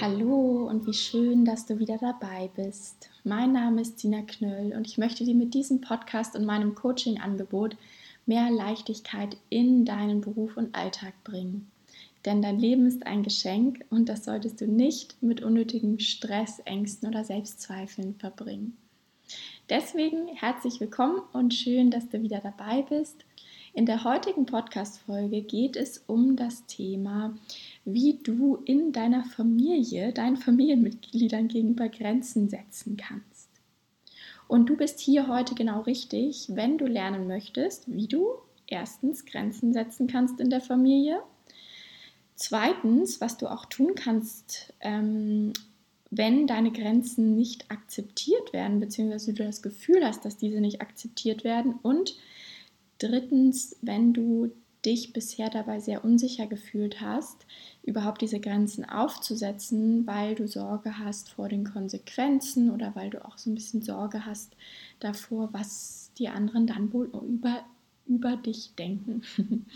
Hallo und wie schön, dass du wieder dabei bist. Mein Name ist Tina Knöll und ich möchte dir mit diesem Podcast und meinem Coaching-Angebot mehr Leichtigkeit in deinen Beruf und Alltag bringen. Denn dein Leben ist ein Geschenk und das solltest du nicht mit unnötigem Stress, Ängsten oder Selbstzweifeln verbringen. Deswegen herzlich willkommen und schön, dass du wieder dabei bist. In der heutigen Podcast-Folge geht es um das Thema, wie du in deiner Familie, deinen Familienmitgliedern gegenüber Grenzen setzen kannst. Und du bist hier heute genau richtig, wenn du lernen möchtest, wie du erstens Grenzen setzen kannst in der Familie. Zweitens, was du auch tun kannst, ähm, wenn deine Grenzen nicht akzeptiert werden, beziehungsweise du das Gefühl hast, dass diese nicht akzeptiert werden. Und drittens, wenn du dich bisher dabei sehr unsicher gefühlt hast, überhaupt diese Grenzen aufzusetzen, weil du Sorge hast vor den Konsequenzen oder weil du auch so ein bisschen Sorge hast davor, was die anderen dann wohl über, über dich denken.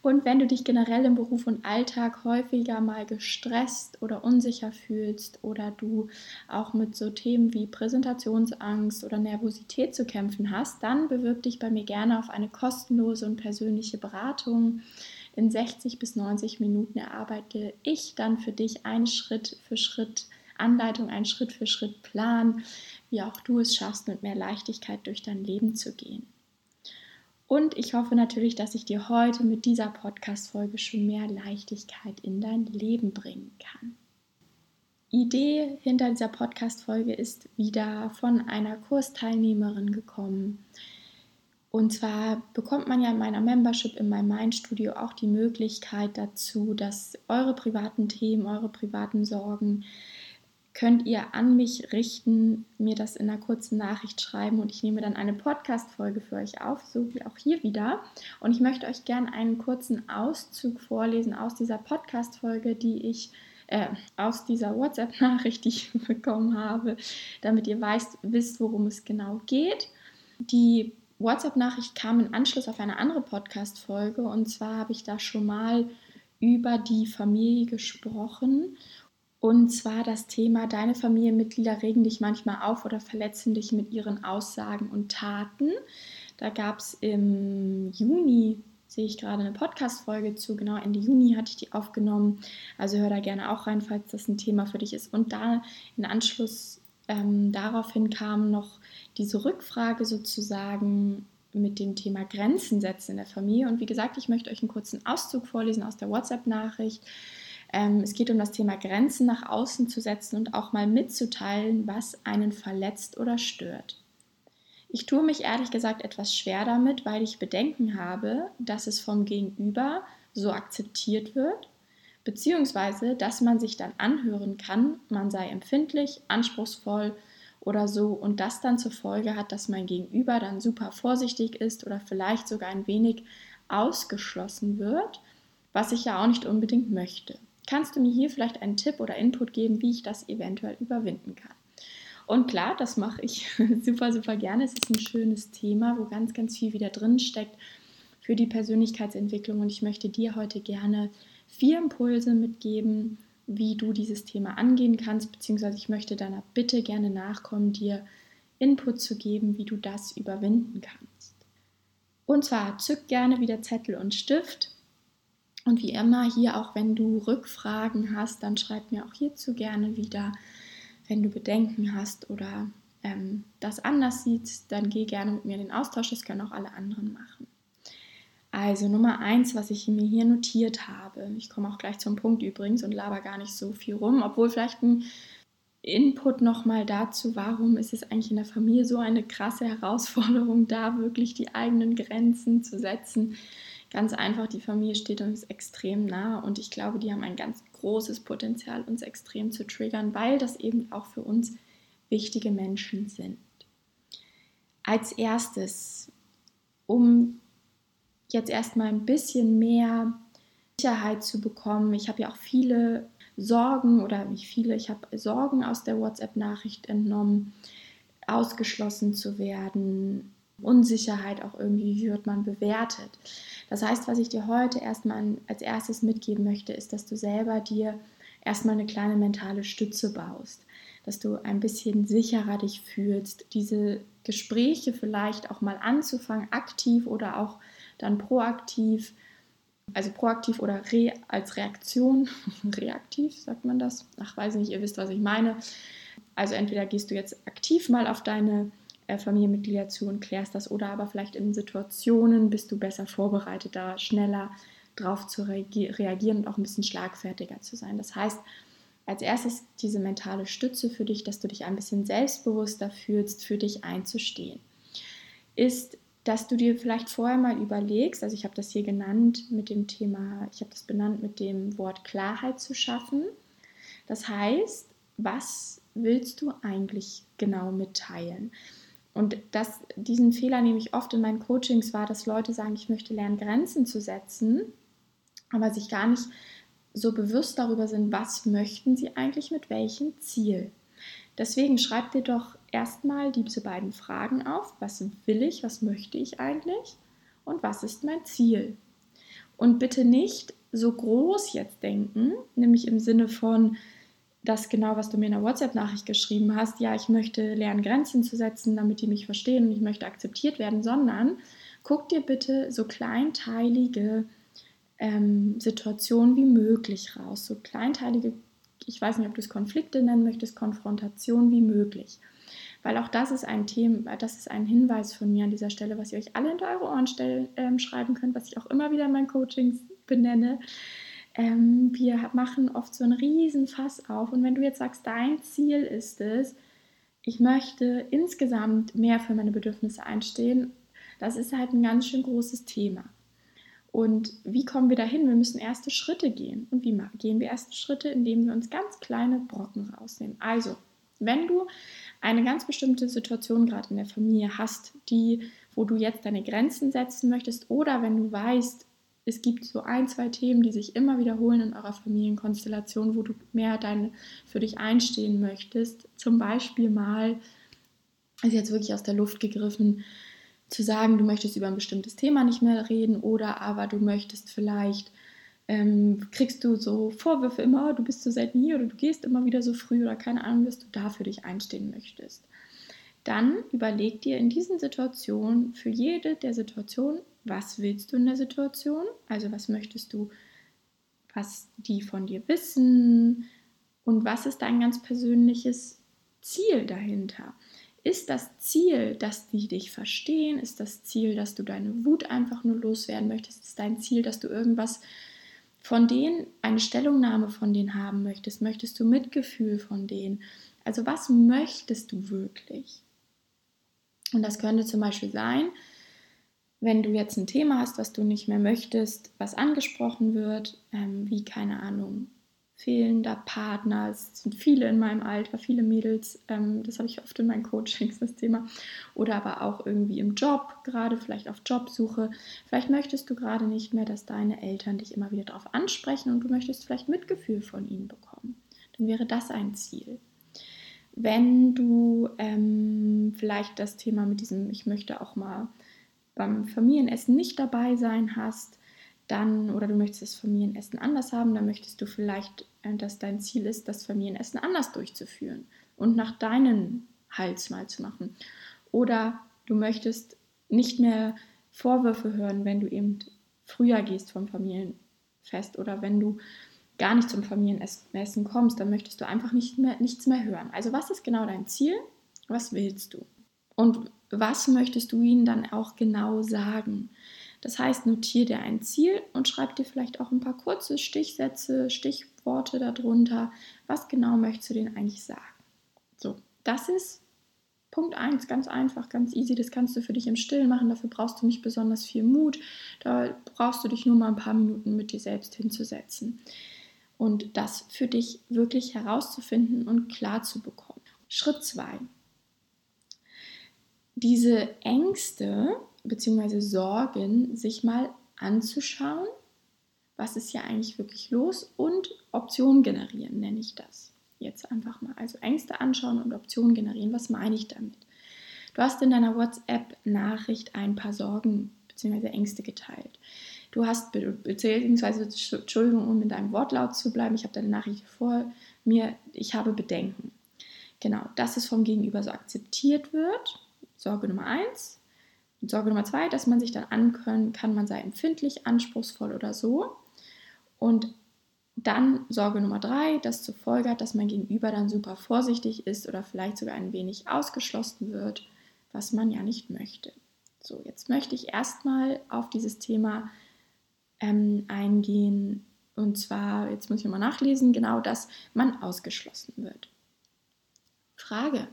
Und wenn du dich generell im Beruf und Alltag häufiger mal gestresst oder unsicher fühlst oder du auch mit so Themen wie Präsentationsangst oder Nervosität zu kämpfen hast, dann bewirb dich bei mir gerne auf eine kostenlose und persönliche Beratung. In 60 bis 90 Minuten erarbeite ich dann für dich einen Schritt für Schritt Anleitung, einen Schritt für Schritt Plan, wie auch du es schaffst, mit mehr Leichtigkeit durch dein Leben zu gehen. Und ich hoffe natürlich, dass ich dir heute mit dieser Podcast-Folge schon mehr Leichtigkeit in dein Leben bringen kann. Idee hinter dieser Podcast-Folge ist wieder von einer Kursteilnehmerin gekommen. Und zwar bekommt man ja in meiner Membership in meinem Mind-Studio auch die Möglichkeit dazu, dass eure privaten Themen, eure privaten Sorgen könnt ihr an mich richten, mir das in einer kurzen Nachricht schreiben und ich nehme dann eine Podcast-Folge für euch auf, so wie auch hier wieder. Und ich möchte euch gerne einen kurzen Auszug vorlesen aus dieser Podcast-Folge, die ich äh, aus dieser WhatsApp-Nachricht, die ich bekommen habe, damit ihr weißt, wisst, worum es genau geht. Die WhatsApp-Nachricht kam im Anschluss auf eine andere Podcast-Folge und zwar habe ich da schon mal über die Familie gesprochen und zwar das Thema, deine Familienmitglieder regen dich manchmal auf oder verletzen dich mit ihren Aussagen und Taten. Da gab es im Juni, sehe ich gerade eine Podcast-Folge zu, genau Ende Juni hatte ich die aufgenommen. Also hör da gerne auch rein, falls das ein Thema für dich ist. Und da in Anschluss ähm, daraufhin kam noch diese Rückfrage sozusagen mit dem Thema Grenzen setzen in der Familie. Und wie gesagt, ich möchte euch einen kurzen Auszug vorlesen aus der WhatsApp-Nachricht. Ähm, es geht um das Thema Grenzen nach außen zu setzen und auch mal mitzuteilen, was einen verletzt oder stört. Ich tue mich ehrlich gesagt etwas schwer damit, weil ich Bedenken habe, dass es vom Gegenüber so akzeptiert wird, beziehungsweise dass man sich dann anhören kann, man sei empfindlich, anspruchsvoll oder so und das dann zur Folge hat, dass mein Gegenüber dann super vorsichtig ist oder vielleicht sogar ein wenig ausgeschlossen wird, was ich ja auch nicht unbedingt möchte. Kannst du mir hier vielleicht einen Tipp oder Input geben, wie ich das eventuell überwinden kann? Und klar, das mache ich super, super gerne. Es ist ein schönes Thema, wo ganz, ganz viel wieder drin steckt für die Persönlichkeitsentwicklung. Und ich möchte dir heute gerne vier Impulse mitgeben, wie du dieses Thema angehen kannst, beziehungsweise ich möchte deiner Bitte gerne nachkommen, dir Input zu geben, wie du das überwinden kannst. Und zwar zück gerne wieder Zettel und Stift und wie immer hier, auch wenn du Rückfragen hast, dann schreib mir auch hierzu gerne wieder. Wenn du Bedenken hast oder ähm, das anders siehst, dann geh gerne mit mir in den Austausch. Das können auch alle anderen machen. Also Nummer eins, was ich mir hier notiert habe. Ich komme auch gleich zum Punkt übrigens und laber gar nicht so viel rum, obwohl vielleicht ein Input nochmal dazu, warum ist es eigentlich in der Familie so eine krasse Herausforderung, da wirklich die eigenen Grenzen zu setzen. Ganz einfach, die Familie steht uns extrem nah und ich glaube, die haben ein ganz großes Potenzial, uns extrem zu triggern, weil das eben auch für uns wichtige Menschen sind. Als erstes, um jetzt erstmal ein bisschen mehr Sicherheit zu bekommen, ich habe ja auch viele Sorgen oder nicht viele, ich habe Sorgen aus der WhatsApp-Nachricht entnommen, ausgeschlossen zu werden, Unsicherheit auch irgendwie, wie wird man bewertet. Das heißt, was ich dir heute erstmal als erstes mitgeben möchte, ist, dass du selber dir erstmal eine kleine mentale Stütze baust, dass du ein bisschen sicherer dich fühlst, diese Gespräche vielleicht auch mal anzufangen, aktiv oder auch dann proaktiv, also proaktiv oder re als Reaktion, reaktiv sagt man das, ach weiß nicht, ihr wisst, was ich meine. Also entweder gehst du jetzt aktiv mal auf deine Familienmitglieder zu und klärst das oder aber vielleicht in Situationen bist du besser vorbereitet, da schneller drauf zu reagieren und auch ein bisschen schlagfertiger zu sein. Das heißt, als erstes diese mentale Stütze für dich, dass du dich ein bisschen selbstbewusster fühlst, für dich einzustehen, ist, dass du dir vielleicht vorher mal überlegst, also ich habe das hier genannt mit dem Thema, ich habe das benannt mit dem Wort Klarheit zu schaffen. Das heißt, was willst du eigentlich genau mitteilen? Und das, diesen Fehler nehme ich oft in meinen Coachings wahr, dass Leute sagen, ich möchte lernen, Grenzen zu setzen, aber sich gar nicht so bewusst darüber sind, was möchten sie eigentlich mit welchem Ziel. Deswegen schreib dir doch erstmal diese beiden Fragen auf. Was will ich, was möchte ich eigentlich und was ist mein Ziel? Und bitte nicht so groß jetzt denken, nämlich im Sinne von, das genau, was du mir in der WhatsApp-Nachricht geschrieben hast, ja, ich möchte lernen, Grenzen zu setzen, damit die mich verstehen und ich möchte akzeptiert werden, sondern guck dir bitte so kleinteilige ähm, Situationen wie möglich raus, so kleinteilige, ich weiß nicht, ob du es Konflikte nennen möchtest, Konfrontation wie möglich. Weil auch das ist ein Thema, das ist ein Hinweis von mir an dieser Stelle, was ihr euch alle in eure Ohren stellen, ähm, schreiben könnt, was ich auch immer wieder in meinen Coachings benenne. Ähm, wir machen oft so einen riesen Fass auf und wenn du jetzt sagst, dein Ziel ist es, ich möchte insgesamt mehr für meine Bedürfnisse einstehen, das ist halt ein ganz schön großes Thema. Und wie kommen wir dahin? Wir müssen erste Schritte gehen. Und wie gehen wir erste Schritte? Indem wir uns ganz kleine Brocken rausnehmen. Also, wenn du eine ganz bestimmte Situation gerade in der Familie hast, die, wo du jetzt deine Grenzen setzen möchtest, oder wenn du weißt, es gibt so ein, zwei Themen, die sich immer wiederholen in eurer Familienkonstellation, wo du mehr dein, für dich einstehen möchtest. Zum Beispiel mal, ist jetzt wirklich aus der Luft gegriffen, zu sagen, du möchtest über ein bestimmtes Thema nicht mehr reden oder aber du möchtest vielleicht, ähm, kriegst du so Vorwürfe immer, oh, du bist so selten hier oder du gehst immer wieder so früh oder keine Ahnung, dass du da für dich einstehen möchtest. Dann überleg dir in diesen Situationen für jede der Situationen, was willst du in der Situation? Also was möchtest du, was die von dir wissen und was ist dein ganz persönliches Ziel dahinter? Ist das Ziel, dass die dich verstehen? Ist das Ziel, dass du deine Wut einfach nur loswerden möchtest? Ist dein Ziel, dass du irgendwas von denen, eine Stellungnahme von denen haben möchtest? Möchtest du Mitgefühl von denen? Also was möchtest du wirklich? Und das könnte zum Beispiel sein, wenn du jetzt ein Thema hast, was du nicht mehr möchtest, was angesprochen wird, ähm, wie keine Ahnung, fehlender Partner. Es sind viele in meinem Alter, viele Mädels. Ähm, das habe ich oft in meinen Coachings, das Thema. Oder aber auch irgendwie im Job, gerade vielleicht auf Jobsuche. Vielleicht möchtest du gerade nicht mehr, dass deine Eltern dich immer wieder darauf ansprechen und du möchtest vielleicht Mitgefühl von ihnen bekommen. Dann wäre das ein Ziel. Wenn du ähm, vielleicht das Thema mit diesem, ich möchte auch mal beim Familienessen nicht dabei sein hast, dann oder du möchtest das Familienessen anders haben, dann möchtest du vielleicht, äh, dass dein Ziel ist, das Familienessen anders durchzuführen und nach deinen Hals mal zu machen. Oder du möchtest nicht mehr Vorwürfe hören, wenn du eben früher gehst vom Familienfest oder wenn du gar nicht zum Familienessen kommst, dann möchtest du einfach nicht mehr, nichts mehr hören. Also was ist genau dein Ziel? Was willst du? Und was möchtest du ihnen dann auch genau sagen? Das heißt, notiere dir ein Ziel und schreib dir vielleicht auch ein paar kurze Stichsätze, Stichworte darunter. Was genau möchtest du denen eigentlich sagen? So, das ist Punkt 1, ganz einfach, ganz easy. Das kannst du für dich im Stillen machen. Dafür brauchst du nicht besonders viel Mut. Da brauchst du dich nur mal ein paar Minuten mit dir selbst hinzusetzen. Und das für dich wirklich herauszufinden und klar zu bekommen. Schritt 2 diese Ängste bzw. Sorgen sich mal anzuschauen, was ist ja eigentlich wirklich los und Optionen generieren, nenne ich das. Jetzt einfach mal. Also Ängste anschauen und Optionen generieren. Was meine ich damit? Du hast in deiner WhatsApp-Nachricht ein paar Sorgen bzw. Ängste geteilt. du hast, beziehungsweise, Entschuldigung, um in deinem Wortlaut zu bleiben, ich habe deine Nachricht vor mir, ich habe Bedenken. Genau, dass es vom Gegenüber so akzeptiert wird. Sorge Nummer eins. Und Sorge Nummer zwei, dass man sich dann ankönnen kann, man sei empfindlich, anspruchsvoll oder so. Und dann Sorge Nummer drei, das zur Folge hat, dass mein Gegenüber dann super vorsichtig ist oder vielleicht sogar ein wenig ausgeschlossen wird, was man ja nicht möchte. So, jetzt möchte ich erstmal auf dieses Thema ähm, eingehen. Und zwar, jetzt muss ich mal nachlesen, genau, dass man ausgeschlossen wird. Frage,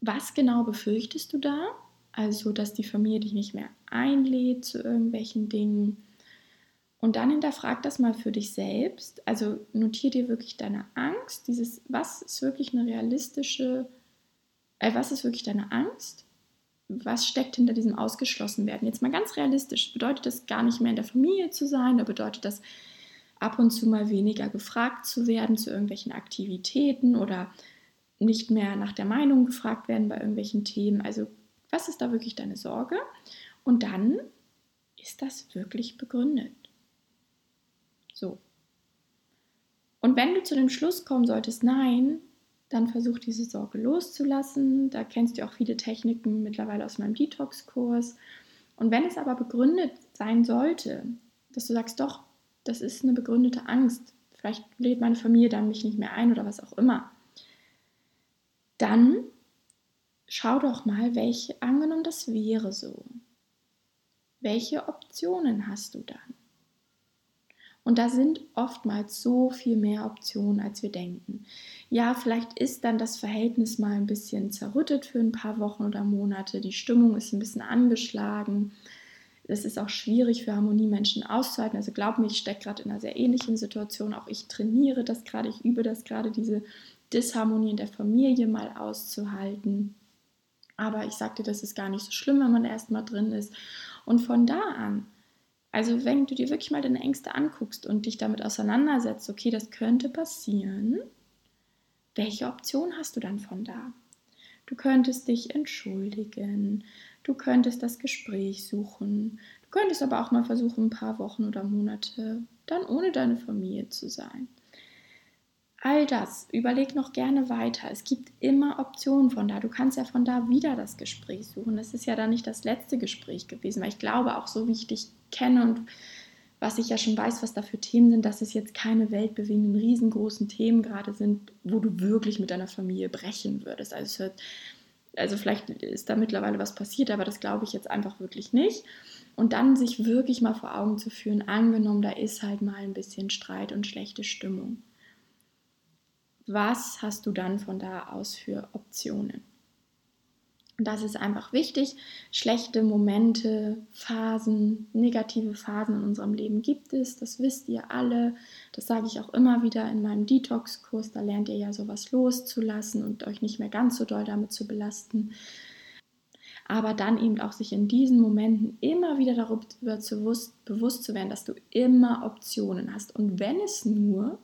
was genau befürchtest du da? Also, dass die Familie dich nicht mehr einlädt zu irgendwelchen Dingen. Und dann hinterfrag das mal für dich selbst. Also notier dir wirklich deine Angst, dieses, was ist wirklich eine realistische, äh, was ist wirklich deine Angst? Was steckt hinter diesem Ausgeschlossenwerden? Jetzt mal ganz realistisch. Bedeutet das gar nicht mehr in der Familie zu sein? Oder bedeutet das ab und zu mal weniger gefragt zu werden zu irgendwelchen Aktivitäten oder nicht mehr nach der Meinung gefragt werden bei irgendwelchen Themen? Also was ist da wirklich deine Sorge? Und dann ist das wirklich begründet? So. Und wenn du zu dem Schluss kommen solltest, nein, dann versuch diese Sorge loszulassen. Da kennst du auch viele Techniken mittlerweile aus meinem Detox-Kurs. Und wenn es aber begründet sein sollte, dass du sagst, doch, das ist eine begründete Angst, vielleicht lädt meine Familie dann mich nicht mehr ein oder was auch immer, dann schau doch mal, welche, angenommen das wäre so, welche Optionen hast du dann? Und da sind oftmals so viel mehr Optionen, als wir denken. Ja, vielleicht ist dann das Verhältnis mal ein bisschen zerrüttet für ein paar Wochen oder Monate. Die Stimmung ist ein bisschen angeschlagen. Es ist auch schwierig für Harmoniemenschen auszuhalten. Also glaub mir, ich stecke gerade in einer sehr ähnlichen Situation. Auch ich trainiere das gerade, ich übe das gerade, diese Disharmonie in der Familie mal auszuhalten. Aber ich sagte, das ist gar nicht so schlimm, wenn man erstmal drin ist. Und von da an also wenn du dir wirklich mal deine Ängste anguckst und dich damit auseinandersetzt, okay, das könnte passieren, welche Option hast du dann von da? Du könntest dich entschuldigen, du könntest das Gespräch suchen, du könntest aber auch mal versuchen, ein paar Wochen oder Monate dann ohne deine Familie zu sein. All das, überleg noch gerne weiter. Es gibt immer Optionen von da. Du kannst ja von da wieder das Gespräch suchen. Das ist ja dann nicht das letzte Gespräch gewesen, weil ich glaube, auch so wie ich dich kenne und was ich ja schon weiß, was da für Themen sind, dass es jetzt keine weltbewegenden, riesengroßen Themen gerade sind, wo du wirklich mit deiner Familie brechen würdest. Also, hört, also vielleicht ist da mittlerweile was passiert, aber das glaube ich jetzt einfach wirklich nicht. Und dann sich wirklich mal vor Augen zu führen, angenommen, da ist halt mal ein bisschen Streit und schlechte Stimmung was hast du dann von da aus für Optionen? Das ist einfach wichtig. Schlechte Momente, Phasen, negative Phasen in unserem Leben gibt es. Das wisst ihr alle. Das sage ich auch immer wieder in meinem Detox-Kurs. Da lernt ihr ja sowas loszulassen und euch nicht mehr ganz so doll damit zu belasten. Aber dann eben auch sich in diesen Momenten immer wieder darüber bewusst, bewusst zu werden, dass du immer Optionen hast. Und wenn es nur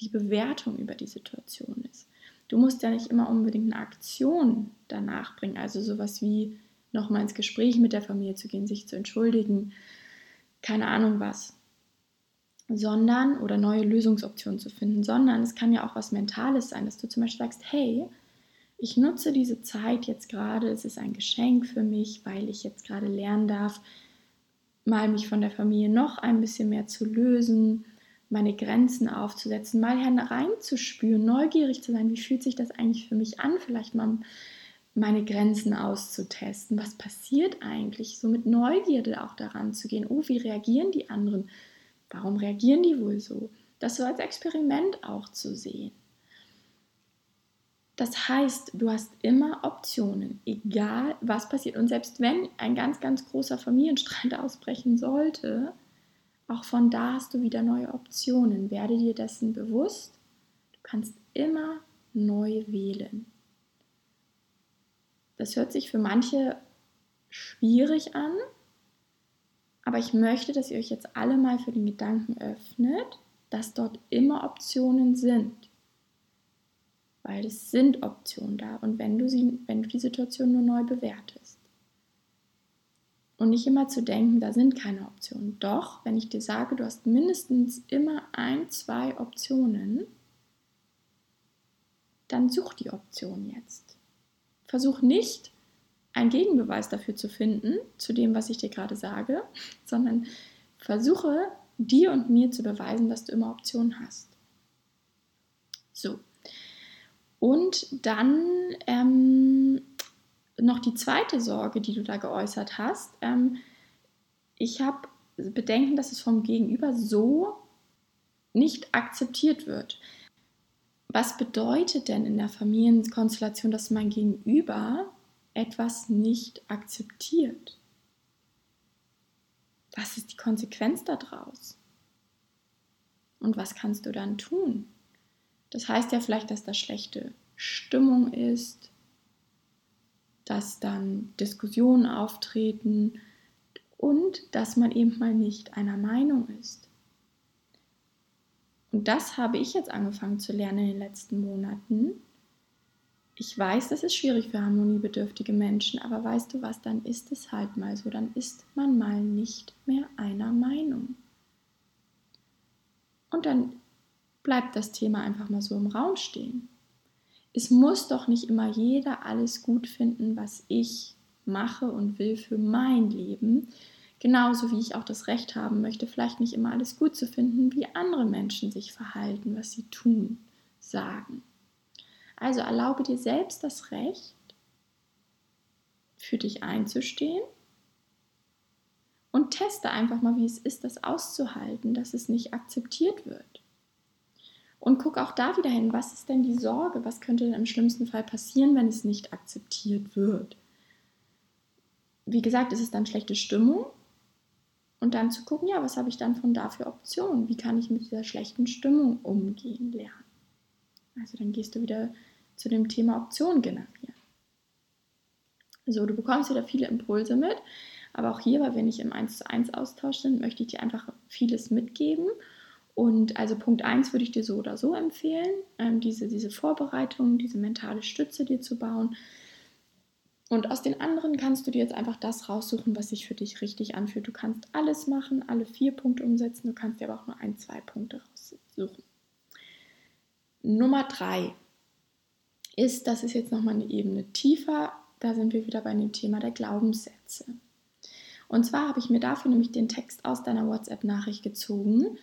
die Bewertung über die Situation ist. Du musst ja nicht immer unbedingt eine Aktion danach bringen, also sowas wie nochmal ins Gespräch mit der Familie zu gehen, sich zu entschuldigen, keine Ahnung was, sondern oder neue Lösungsoptionen zu finden, sondern es kann ja auch was Mentales sein, dass du zum Beispiel sagst, hey, ich nutze diese Zeit jetzt gerade, es ist ein Geschenk für mich, weil ich jetzt gerade lernen darf, mal mich von der Familie noch ein bisschen mehr zu lösen, meine Grenzen aufzusetzen, mal reinzuspüren, neugierig zu sein, wie fühlt sich das eigentlich für mich an, vielleicht mal meine Grenzen auszutesten. Was passiert eigentlich? So mit Neugierde auch daran zu gehen. Oh, wie reagieren die anderen? Warum reagieren die wohl so? Das so als Experiment auch zu sehen. Das heißt, du hast immer Optionen, egal was passiert. Und selbst wenn ein ganz, ganz großer Familienstreit ausbrechen sollte, auch von da hast du wieder neue Optionen. Werde dir dessen bewusst. Du kannst immer neu wählen. Das hört sich für manche schwierig an, aber ich möchte, dass ihr euch jetzt alle mal für den Gedanken öffnet, dass dort immer Optionen sind. Weil es sind Optionen da und wenn du, sie, wenn du die Situation nur neu bewertest. Und nicht immer zu denken, da sind keine Optionen. Doch, wenn ich dir sage, du hast mindestens immer ein, zwei Optionen, dann such die Option jetzt. Versuch nicht, einen Gegenbeweis dafür zu finden, zu dem, was ich dir gerade sage, sondern versuche dir und mir zu beweisen, dass du immer Optionen hast. So. Und dann ähm, noch die zweite Sorge, die du da geäußert hast. Ähm, ich habe Bedenken, dass es vom Gegenüber so nicht akzeptiert wird. Was bedeutet denn in der Familienkonstellation, dass mein Gegenüber etwas nicht akzeptiert? Was ist die Konsequenz daraus? Und was kannst du dann tun? Das heißt ja vielleicht, dass da schlechte Stimmung ist, dass dann Diskussionen auftreten und dass man eben mal nicht einer Meinung ist. Und das habe ich jetzt angefangen zu lernen in den letzten Monaten. Ich weiß, das ist schwierig für harmoniebedürftige Menschen, aber weißt du was, dann ist es halt mal so, dann ist man mal nicht mehr einer Meinung. Und dann bleibt das Thema einfach mal so im Raum stehen es muss doch nicht immer jeder alles gut finden, was ich mache und will für mein Leben. Genauso wie ich auch das Recht haben möchte, vielleicht nicht immer alles gut zu finden, wie andere Menschen sich verhalten, was sie tun, sagen. Also erlaube dir selbst das Recht, für dich einzustehen und teste einfach mal, wie es ist, das auszuhalten, dass es nicht akzeptiert wird. Und guck auch da wieder hin, was ist denn die Sorge? Was könnte denn im schlimmsten Fall passieren, wenn es nicht akzeptiert wird? Wie gesagt, ist es dann schlechte Stimmung? Und dann zu gucken, ja, was habe ich dann von da für Optionen? Wie kann ich mit dieser schlechten Stimmung umgehen lernen? Also dann gehst du wieder zu dem Thema Optionen generieren. So, du bekommst wieder viele Impulse mit, aber auch hier, weil wir nicht im 1 zu 1 Austausch sind, möchte ich dir einfach vieles mitgeben und also Punkt 1 würde ich dir so oder so empfehlen, ähm, diese, diese Vorbereitung, diese mentale Stütze dir zu bauen. Und aus den anderen kannst du dir jetzt einfach das raussuchen, was sich für dich richtig anfühlt. Du kannst alles machen, alle vier Punkte umsetzen, du kannst dir aber auch nur ein, zwei Punkte raussuchen. Nummer drei ist, das ist jetzt nochmal eine Ebene tiefer, da sind wir wieder bei dem Thema der Glaubenssätze. Und zwar habe ich mir dafür nämlich den Text aus deiner WhatsApp-Nachricht gezogen,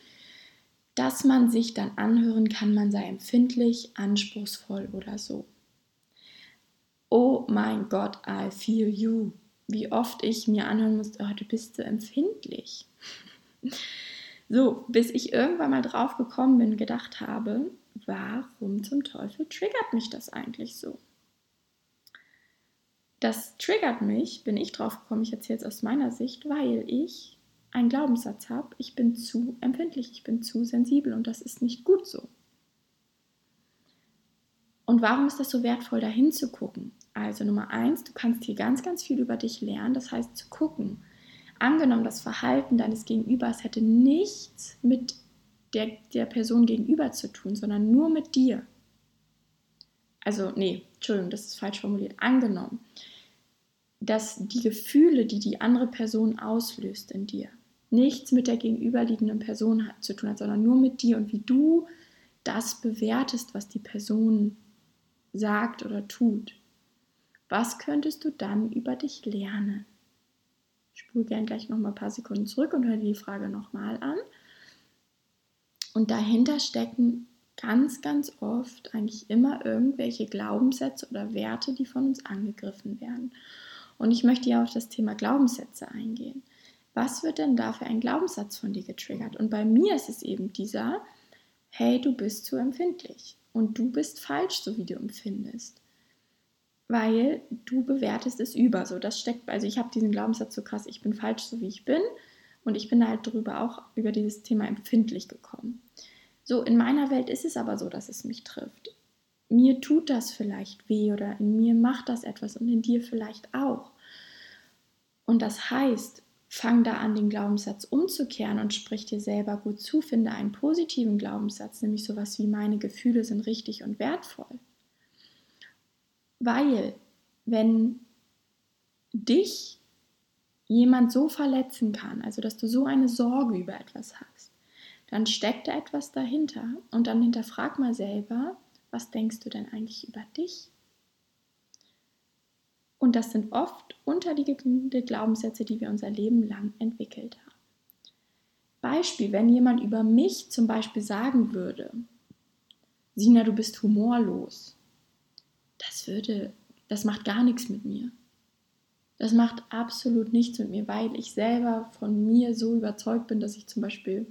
dass man sich dann anhören kann, man sei empfindlich, anspruchsvoll oder so. Oh mein Gott, I feel you. Wie oft ich mir anhören musste, oh, du bist so empfindlich. so, bis ich irgendwann mal drauf gekommen bin, gedacht habe, warum zum Teufel triggert mich das eigentlich so? Das triggert mich, bin ich drauf gekommen, ich erzähle es aus meiner Sicht, weil ich einen Glaubenssatz habe, ich bin zu empfindlich, ich bin zu sensibel und das ist nicht gut so. Und warum ist das so wertvoll, da hinzugucken? Also Nummer eins, du kannst hier ganz, ganz viel über dich lernen. Das heißt, zu gucken. Angenommen, das Verhalten deines Gegenübers hätte nichts mit der, der Person gegenüber zu tun, sondern nur mit dir. Also, nee, Entschuldigung, das ist falsch formuliert. Angenommen, dass die Gefühle, die die andere Person auslöst in dir, nichts mit der gegenüberliegenden Person zu tun hat, sondern nur mit dir und wie du das bewertest, was die Person sagt oder tut. Was könntest du dann über dich lernen? Ich spule gern gleich noch mal ein paar Sekunden zurück und höre die Frage nochmal an. Und dahinter stecken ganz, ganz oft eigentlich immer irgendwelche Glaubenssätze oder Werte, die von uns angegriffen werden. Und ich möchte ja auf das Thema Glaubenssätze eingehen was wird denn da für ein Glaubenssatz von dir getriggert? Und bei mir ist es eben dieser, hey, du bist zu empfindlich und du bist falsch, so wie du empfindest. Weil du bewertest es über. So, das steckt, also ich habe diesen Glaubenssatz so krass, ich bin falsch, so wie ich bin. Und ich bin halt darüber auch über dieses Thema empfindlich gekommen. So, in meiner Welt ist es aber so, dass es mich trifft. Mir tut das vielleicht weh oder in mir macht das etwas und in dir vielleicht auch. Und das heißt, Fang da an, den Glaubenssatz umzukehren und sprich dir selber gut zu. Finde einen positiven Glaubenssatz, nämlich sowas wie meine Gefühle sind richtig und wertvoll. Weil, wenn dich jemand so verletzen kann, also dass du so eine Sorge über etwas hast, dann steckt da etwas dahinter und dann hinterfrag mal selber, was denkst du denn eigentlich über dich? Und das sind oft unterliegende Glaubenssätze, die wir unser Leben lang entwickelt haben. Beispiel, wenn jemand über mich zum Beispiel sagen würde, Sina, du bist humorlos, das würde, das macht gar nichts mit mir. Das macht absolut nichts mit mir, weil ich selber von mir so überzeugt bin, dass ich zum Beispiel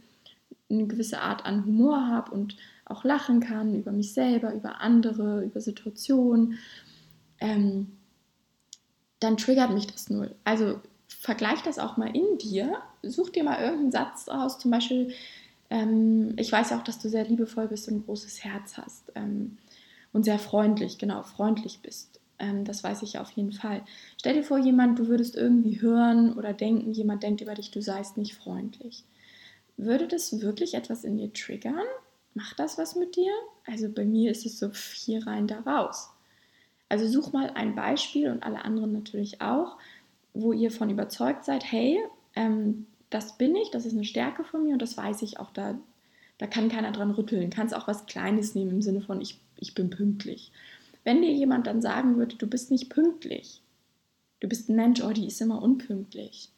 eine gewisse Art an Humor habe und auch lachen kann über mich selber, über andere, über Situationen. Ähm, dann triggert mich das null. Also vergleich das auch mal in dir. Such dir mal irgendeinen Satz aus, zum Beispiel, ähm, ich weiß auch, dass du sehr liebevoll bist und ein großes Herz hast ähm, und sehr freundlich, genau, freundlich bist. Ähm, das weiß ich auf jeden Fall. Stell dir vor, jemand, du würdest irgendwie hören oder denken, jemand denkt über dich, du seist nicht freundlich. Würde das wirklich etwas in dir triggern? Macht das was mit dir? Also bei mir ist es so hier rein, da raus. Also such mal ein Beispiel und alle anderen natürlich auch, wo ihr von überzeugt seid, hey, ähm, das bin ich, das ist eine Stärke von mir und das weiß ich auch, da, da kann keiner dran rütteln. Kannst auch was Kleines nehmen im Sinne von, ich, ich bin pünktlich. Wenn dir jemand dann sagen würde, du bist nicht pünktlich, du bist ein Mensch, oh, die ist immer unpünktlich,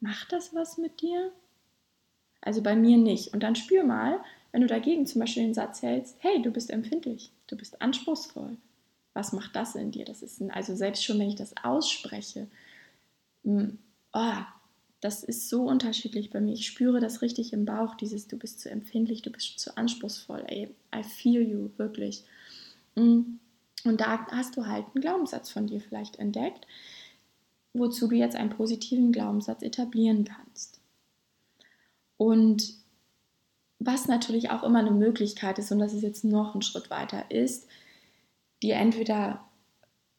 macht das was mit dir? Also bei mir nicht. Und dann spür mal, wenn du dagegen zum Beispiel den Satz hältst, hey, du bist empfindlich, du bist anspruchsvoll. Was macht das in dir? Das ist ein, also selbst schon, wenn ich das ausspreche, hm, oh, das ist so unterschiedlich bei mir. Ich spüre das richtig im Bauch, dieses du bist zu empfindlich, du bist zu anspruchsvoll. Ey, I feel you, wirklich. Hm, und da hast du halt einen Glaubenssatz von dir vielleicht entdeckt, wozu du jetzt einen positiven Glaubenssatz etablieren kannst. Und was natürlich auch immer eine Möglichkeit ist, und das ist jetzt noch ein Schritt weiter, ist, dir entweder,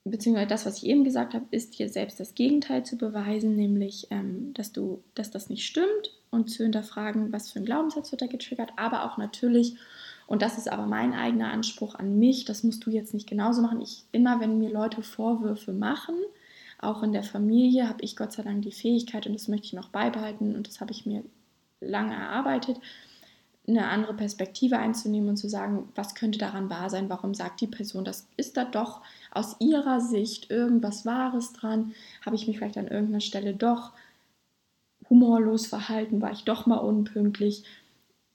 beziehungsweise das, was ich eben gesagt habe, ist dir selbst das Gegenteil zu beweisen, nämlich, ähm, dass du, dass das nicht stimmt und zu hinterfragen, was für ein Glaubenssatz wird da getriggert, aber auch natürlich, und das ist aber mein eigener Anspruch an mich, das musst du jetzt nicht genauso machen. Ich immer, wenn mir Leute Vorwürfe machen, auch in der Familie, habe ich Gott sei Dank die Fähigkeit und das möchte ich noch beibehalten und das habe ich mir lange erarbeitet, eine andere Perspektive einzunehmen und zu sagen, was könnte daran wahr sein, warum sagt die Person, das? Ist da doch aus ihrer Sicht irgendwas Wahres dran, habe ich mich vielleicht an irgendeiner Stelle doch humorlos verhalten, war ich doch mal unpünktlich,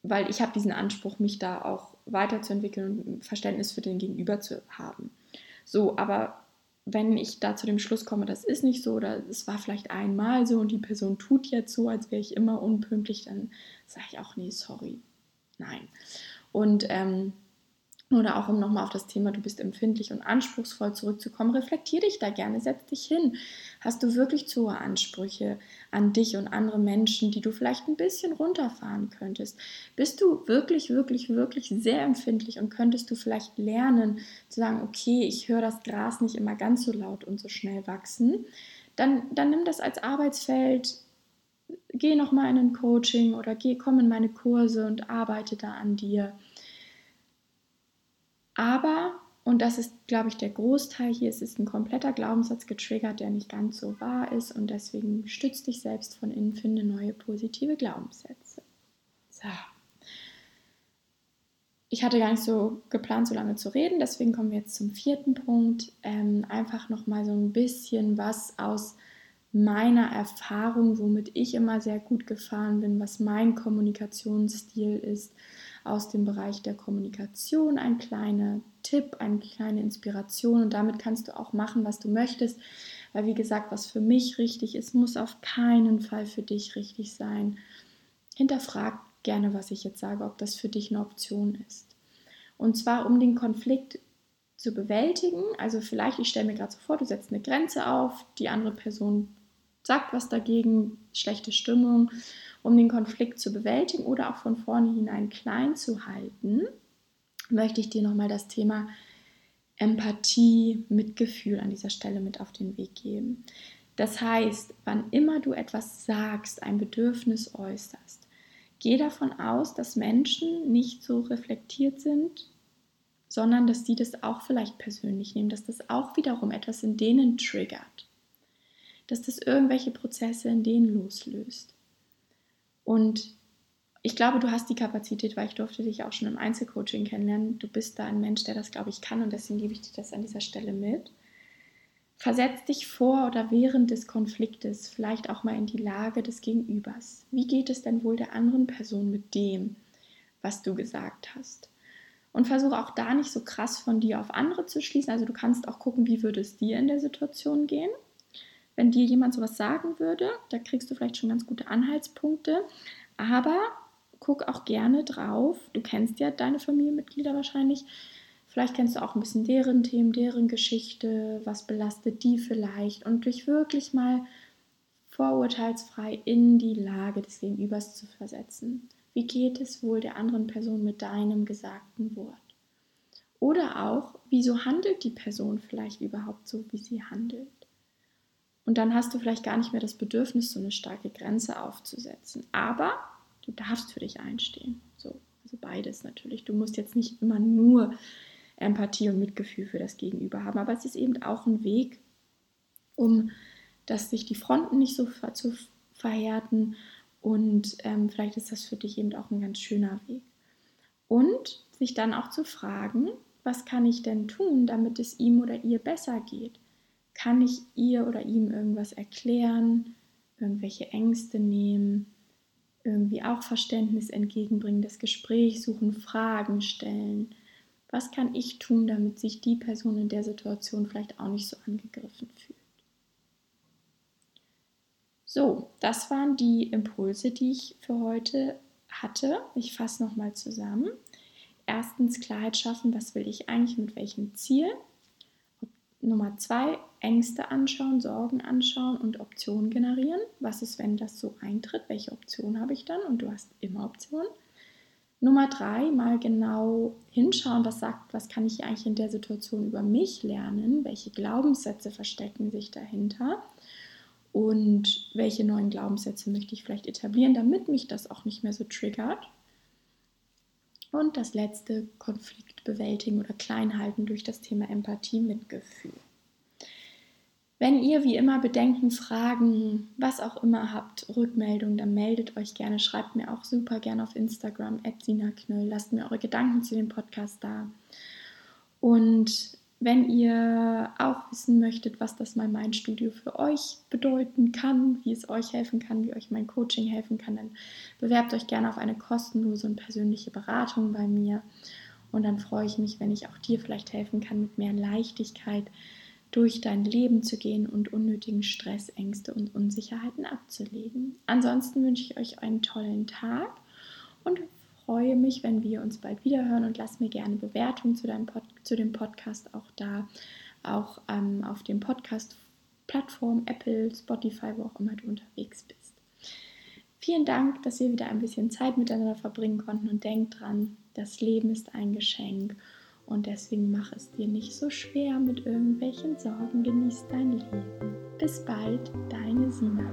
weil ich habe diesen Anspruch, mich da auch weiterzuentwickeln und Verständnis für den Gegenüber zu haben. So, aber wenn ich da zu dem Schluss komme, das ist nicht so oder es war vielleicht einmal so und die Person tut jetzt so, als wäre ich immer unpünktlich, dann sage ich auch, nee, sorry, nein. Und ähm, oder auch um nochmal auf das Thema, du bist empfindlich und anspruchsvoll zurückzukommen, reflektier dich da gerne, setz dich hin. Hast du wirklich zu hohe Ansprüche an dich und andere Menschen, die du vielleicht ein bisschen runterfahren könntest? Bist du wirklich, wirklich, wirklich sehr empfindlich und könntest du vielleicht lernen zu sagen, okay, ich höre das Gras nicht immer ganz so laut und so schnell wachsen? Dann, dann nimm das als Arbeitsfeld, geh nochmal in ein Coaching oder geh, komm in meine Kurse und arbeite da an dir aber, und das ist, glaube ich, der Großteil hier, es ist ein kompletter Glaubenssatz getriggert, der nicht ganz so wahr ist und deswegen stütz dich selbst von innen, finde neue positive Glaubenssätze. So. Ich hatte gar nicht so geplant, so lange zu reden, deswegen kommen wir jetzt zum vierten Punkt. Ähm, einfach nochmal so ein bisschen was aus meiner Erfahrung, womit ich immer sehr gut gefahren bin, was mein Kommunikationsstil ist, aus dem Bereich der Kommunikation ein kleiner Tipp, eine kleine Inspiration und damit kannst du auch machen, was du möchtest. Weil wie gesagt, was für mich richtig ist, muss auf keinen Fall für dich richtig sein. Hinterfrag gerne, was ich jetzt sage, ob das für dich eine Option ist. Und zwar um den Konflikt zu bewältigen. Also vielleicht, ich stelle mir gerade so vor, du setzt eine Grenze auf, die andere Person sagt was dagegen, schlechte Stimmung um den Konflikt zu bewältigen oder auch von vornherein klein zu halten, möchte ich dir nochmal das Thema Empathie, Mitgefühl an dieser Stelle mit auf den Weg geben. Das heißt, wann immer du etwas sagst, ein Bedürfnis äußerst, geh davon aus, dass Menschen nicht so reflektiert sind, sondern dass sie das auch vielleicht persönlich nehmen, dass das auch wiederum etwas in denen triggert. Dass das irgendwelche Prozesse in denen loslöst. Und ich glaube, du hast die Kapazität, weil ich durfte dich auch schon im Einzelcoaching kennenlernen. Du bist da ein Mensch, der das, glaube ich, kann und deswegen gebe ich dir das an dieser Stelle mit. Versetz dich vor oder während des Konfliktes vielleicht auch mal in die Lage des Gegenübers. Wie geht es denn wohl der anderen Person mit dem, was du gesagt hast? Und versuche auch da nicht so krass von dir auf andere zu schließen. Also du kannst auch gucken, wie würde es dir in der Situation gehen. Wenn dir jemand sowas sagen würde, da kriegst du vielleicht schon ganz gute Anhaltspunkte. Aber guck auch gerne drauf. Du kennst ja deine Familienmitglieder wahrscheinlich. Vielleicht kennst du auch ein bisschen deren Themen, deren Geschichte, was belastet die vielleicht und dich wirklich mal vorurteilsfrei in die Lage des Gegenübers zu versetzen. Wie geht es wohl der anderen Person mit deinem gesagten Wort? Oder auch, wieso handelt die Person vielleicht überhaupt so, wie sie handelt? Und dann hast du vielleicht gar nicht mehr das Bedürfnis, so eine starke Grenze aufzusetzen. Aber du darfst für dich einstehen. So, also beides natürlich. Du musst jetzt nicht immer nur Empathie und Mitgefühl für das Gegenüber haben, aber es ist eben auch ein Weg, um dass sich die Fronten nicht so ver zu verhärten und ähm, vielleicht ist das für dich eben auch ein ganz schöner Weg. Und sich dann auch zu fragen, was kann ich denn tun, damit es ihm oder ihr besser geht? Kann ich ihr oder ihm irgendwas erklären, irgendwelche Ängste nehmen? irgendwie auch Verständnis entgegenbringen, das Gespräch suchen, Fragen stellen. Was kann ich tun, damit sich die Person in der Situation vielleicht auch nicht so angegriffen fühlt? So, das waren die Impulse, die ich für heute hatte. Ich fasse nochmal zusammen. Erstens Klarheit schaffen, was will ich eigentlich mit welchem Ziel? Nummer zwei, Ängste anschauen, Sorgen anschauen und Optionen generieren. Was ist, wenn das so eintritt? Welche Option habe ich dann? Und du hast immer Optionen. Nummer drei, mal genau hinschauen, was sagt, was kann ich eigentlich in der Situation über mich lernen? Welche Glaubenssätze verstecken sich dahinter? Und welche neuen Glaubenssätze möchte ich vielleicht etablieren, damit mich das auch nicht mehr so triggert? Und das letzte, Konflikt bewältigen oder Kleinhalten durch das Thema Empathie, Mitgefühl. Wenn ihr wie immer Bedenken, Fragen, was auch immer habt, Rückmeldungen, dann meldet euch gerne. Schreibt mir auch super gerne auf Instagram, Knöll. Lasst mir eure Gedanken zu dem Podcast da. Und wenn ihr auch wissen möchtet, was das My Mind Studio für euch bedeuten kann, wie es euch helfen kann, wie euch mein Coaching helfen kann, dann bewerbt euch gerne auf eine kostenlose und persönliche Beratung bei mir. Und dann freue ich mich, wenn ich auch dir vielleicht helfen kann, mit mehr Leichtigkeit durch dein Leben zu gehen und unnötigen Stress, Ängste und Unsicherheiten abzulegen. Ansonsten wünsche ich euch einen tollen Tag und freue mich, wenn wir uns bald wieder hören und lass mir gerne Bewertungen zu, zu dem Podcast auch da, auch ähm, auf dem Podcast-Plattform Apple, Spotify, wo auch immer du unterwegs bist. Vielen Dank, dass wir wieder ein bisschen Zeit miteinander verbringen konnten und denk dran, das Leben ist ein Geschenk und deswegen mach es dir nicht so schwer mit irgendwelchen Sorgen, genieß dein Leben. Bis bald, deine Sina.